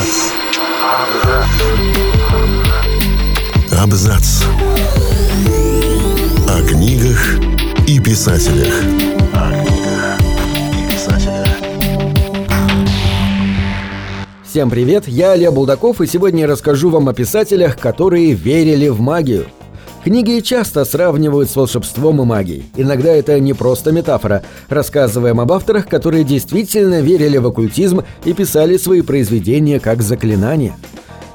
Абзац. Абзац. О книгах и писателях. Всем привет, я Олег Булдаков и сегодня я расскажу вам о писателях, которые верили в магию – Книги часто сравнивают с волшебством и магией. Иногда это не просто метафора. Рассказываем об авторах, которые действительно верили в оккультизм и писали свои произведения как заклинания.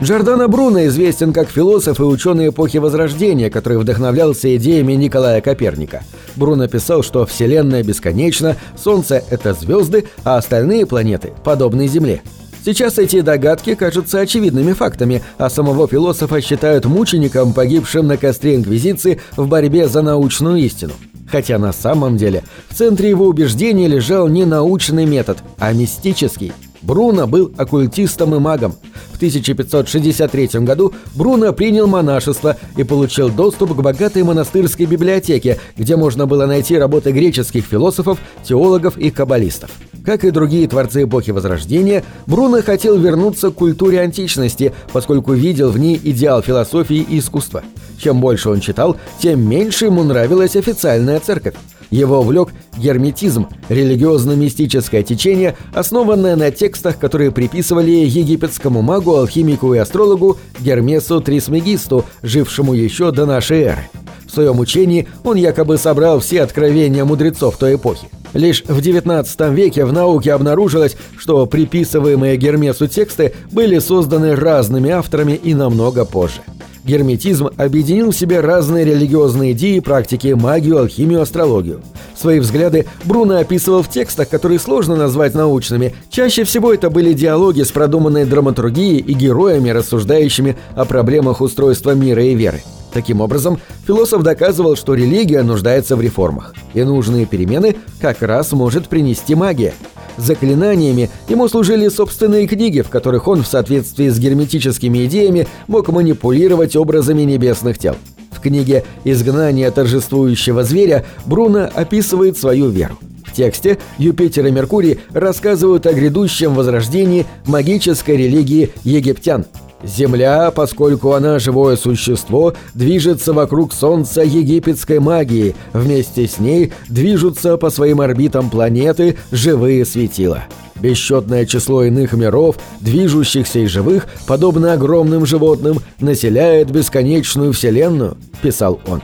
Джордано Бруно известен как философ и ученый эпохи Возрождения, который вдохновлялся идеями Николая Коперника. Бруно писал, что Вселенная бесконечна, Солнце — это звезды, а остальные планеты подобны Земле. Сейчас эти догадки кажутся очевидными фактами, а самого философа считают мучеником, погибшим на костре Инквизиции в борьбе за научную истину. Хотя на самом деле в центре его убеждения лежал не научный метод, а мистический. Бруно был оккультистом и магом. В 1563 году Бруно принял монашество и получил доступ к богатой монастырской библиотеке, где можно было найти работы греческих философов, теологов и каббалистов. Как и другие творцы эпохи Возрождения, Бруно хотел вернуться к культуре античности, поскольку видел в ней идеал философии и искусства. Чем больше он читал, тем меньше ему нравилась официальная церковь. Его увлек герметизм, религиозно-мистическое течение, основанное на текстах, которые приписывали египетскому магу, алхимику и астрологу Гермесу Трисмегисту, жившему еще до нашей эры. В своем учении он якобы собрал все откровения мудрецов той эпохи. Лишь в XIX веке в науке обнаружилось, что приписываемые Гермесу тексты были созданы разными авторами и намного позже. Герметизм объединил в себе разные религиозные идеи, практики, магию, алхимию, астрологию. Свои взгляды Бруно описывал в текстах, которые сложно назвать научными. Чаще всего это были диалоги с продуманной драматургией и героями, рассуждающими о проблемах устройства мира и веры. Таким образом, философ доказывал, что религия нуждается в реформах, и нужные перемены как раз может принести магия. Заклинаниями ему служили собственные книги, в которых он в соответствии с герметическими идеями мог манипулировать образами небесных тел. В книге «Изгнание торжествующего зверя» Бруно описывает свою веру. В тексте Юпитер и Меркурий рассказывают о грядущем возрождении магической религии египтян – Земля, поскольку она живое существо, движется вокруг Солнца египетской магии, вместе с ней движутся по своим орбитам планеты живые светила. Бесчетное число иных миров, движущихся и живых, подобно огромным животным, населяет бесконечную Вселенную, писал он.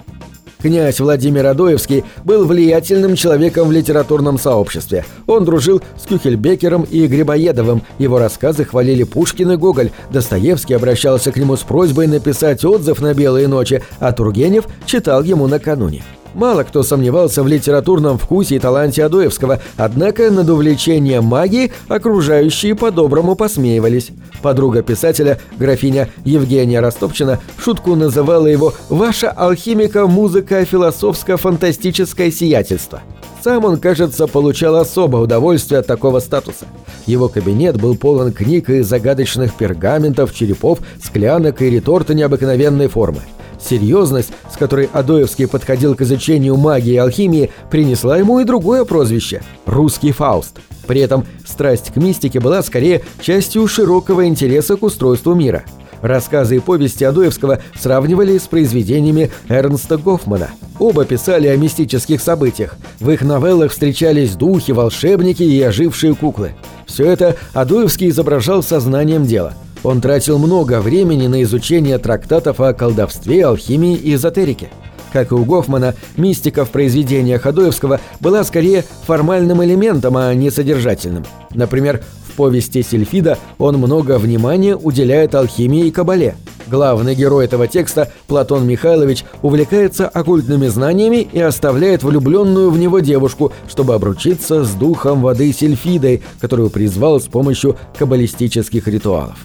Князь Владимир Адоевский был влиятельным человеком в литературном сообществе. Он дружил с Кюхельбекером и Грибоедовым, его рассказы хвалили Пушкин и Гоголь, Достоевский обращался к нему с просьбой написать отзыв на «Белые ночи», а Тургенев читал ему накануне. Мало кто сомневался в литературном вкусе и таланте Адоевского, однако над увлечением магией окружающие по-доброму посмеивались. Подруга писателя, графиня Евгения Ростопчина, шутку называла его «Ваша алхимика музыка философско-фантастическое сиятельство». Сам он, кажется, получал особое удовольствие от такого статуса. Его кабинет был полон книг и загадочных пергаментов, черепов, склянок и реторта необыкновенной формы. Серьезность, с которой Адоевский подходил к изучению магии и алхимии, принесла ему и другое прозвище – «Русский Фауст». При этом страсть к мистике была скорее частью широкого интереса к устройству мира. Рассказы и повести Адоевского сравнивали с произведениями Эрнста Гофмана. Оба писали о мистических событиях. В их новеллах встречались духи, волшебники и ожившие куклы. Все это Адоевский изображал сознанием дела – он тратил много времени на изучение трактатов о колдовстве, алхимии и эзотерике. Как и у Гофмана, мистика в произведениях Адоевского была скорее формальным элементом, а не содержательным. Например, в повести Сильфида он много внимания уделяет алхимии и кабале. Главный герой этого текста, Платон Михайлович, увлекается оккультными знаниями и оставляет влюбленную в него девушку, чтобы обручиться с духом воды Сильфидой, которую призвал с помощью каббалистических ритуалов.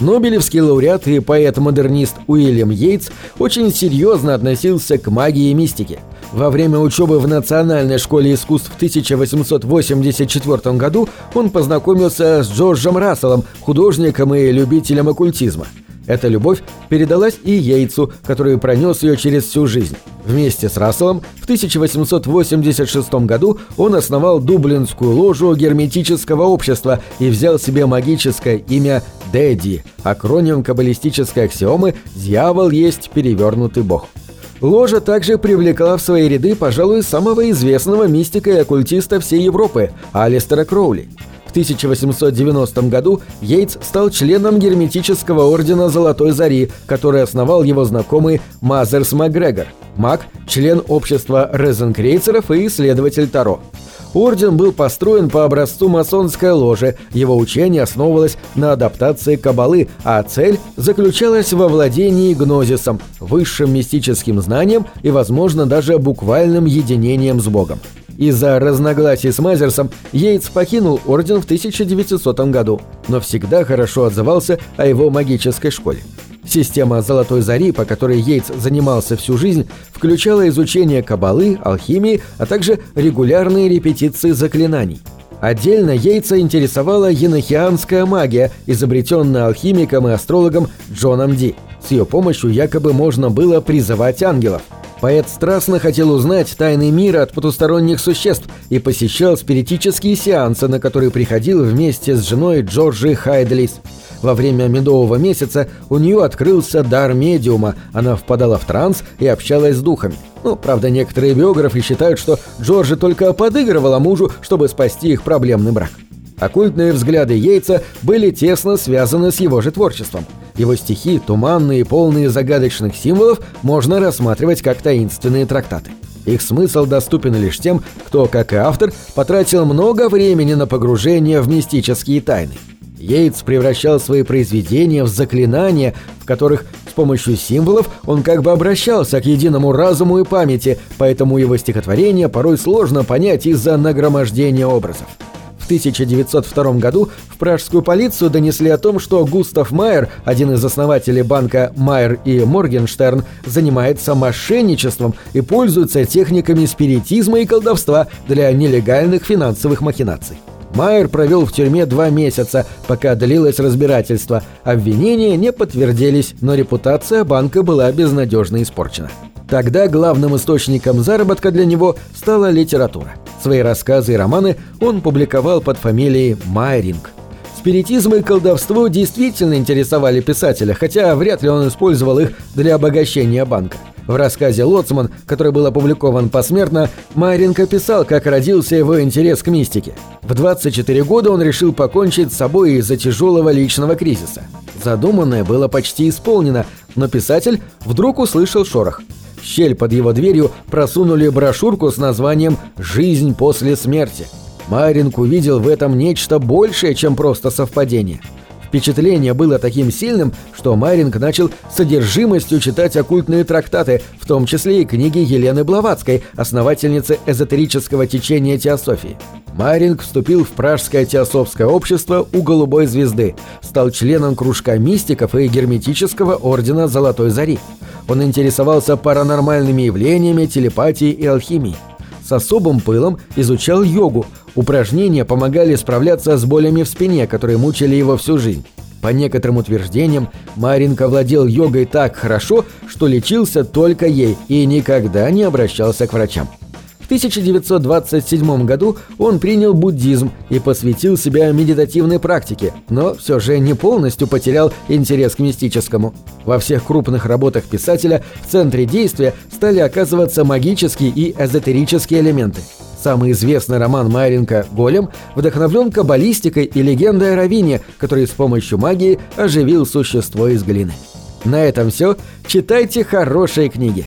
Нобелевский лауреат и поэт-модернист Уильям Йейтс очень серьезно относился к магии и мистике. Во время учебы в Национальной школе искусств в 1884 году он познакомился с Джорджем Расселом, художником и любителем оккультизма. Эта любовь передалась и Йейтсу, который пронес ее через всю жизнь. Вместе с Расселом в 1886 году он основал Дублинскую ложу герметического общества и взял себе магическое имя Дэдди, акроним каббалистической аксиомы «Дьявол есть перевернутый бог». Ложа также привлекла в свои ряды, пожалуй, самого известного мистика и оккультиста всей Европы – Алистера Кроули. В 1890 году Йейтс стал членом герметического ордена Золотой Зари, который основал его знакомый Мазерс Макгрегор. Мак – член общества резенкрейцеров и исследователь Таро. Орден был построен по образцу масонской ложи, его учение основывалось на адаптации кабалы, а цель заключалась во владении гнозисом, высшим мистическим знанием и, возможно, даже буквальным единением с Богом. Из-за разногласий с Мазерсом Йейтс покинул Орден в 1900 году, но всегда хорошо отзывался о его магической школе. Система «Золотой зари», по которой Йейтс занимался всю жизнь, включала изучение кабалы, алхимии, а также регулярные репетиции заклинаний. Отдельно Йейтса интересовала енохианская магия, изобретенная алхимиком и астрологом Джоном Ди. С ее помощью якобы можно было призывать ангелов. Поэт страстно хотел узнать тайны мира от потусторонних существ и посещал спиритические сеансы, на которые приходил вместе с женой Джорджи Хайдлис. Во время медового месяца у нее открылся дар медиума, она впадала в транс и общалась с духами. Ну, правда, некоторые биографы считают, что Джорджи только подыгрывала мужу, чтобы спасти их проблемный брак. Оккультные взгляды Йейтса были тесно связаны с его же творчеством. Его стихи, туманные и полные загадочных символов, можно рассматривать как таинственные трактаты. Их смысл доступен лишь тем, кто, как и автор, потратил много времени на погружение в мистические тайны. Йейтс превращал свои произведения в заклинания, в которых с помощью символов он как бы обращался к единому разуму и памяти, поэтому его стихотворения порой сложно понять из-за нагромождения образов. В 1902 году в пражскую полицию донесли о том, что Густав Майер, один из основателей банка Майер и Моргенштерн, занимается мошенничеством и пользуется техниками спиритизма и колдовства для нелегальных финансовых махинаций. Майер провел в тюрьме два месяца, пока длилось разбирательство. Обвинения не подтвердились, но репутация банка была безнадежно испорчена. Тогда главным источником заработка для него стала литература. Свои рассказы и романы он публиковал под фамилией Майринг. Спиритизм и колдовство действительно интересовали писателя, хотя вряд ли он использовал их для обогащения банка. В рассказе «Лоцман», который был опубликован посмертно, Майренко писал, как родился его интерес к мистике. В 24 года он решил покончить с собой из-за тяжелого личного кризиса. Задуманное было почти исполнено, но писатель вдруг услышал шорох. В щель под его дверью просунули брошюрку с названием «Жизнь после смерти». Майринг увидел в этом нечто большее, чем просто совпадение – Впечатление было таким сильным, что Майринг начал содержимостью читать оккультные трактаты, в том числе и книги Елены Блаватской, основательницы эзотерического течения теософии. Майринг вступил в Пражское теософское общество у Голубой звезды, стал членом кружка мистиков и герметического ордена Золотой Зари. Он интересовался паранормальными явлениями, телепатией и алхимией. С особым пылом изучал йогу, Упражнения помогали справляться с болями в спине, которые мучили его всю жизнь. По некоторым утверждениям, Маринка владел йогой так хорошо, что лечился только ей и никогда не обращался к врачам. В 1927 году он принял буддизм и посвятил себя медитативной практике, но все же не полностью потерял интерес к мистическому. Во всех крупных работах писателя в центре действия стали оказываться магические и эзотерические элементы – Самый известный роман Майренко «Голем» вдохновлен каббалистикой и легендой о Равине, который с помощью магии оживил существо из глины. На этом все. Читайте хорошие книги.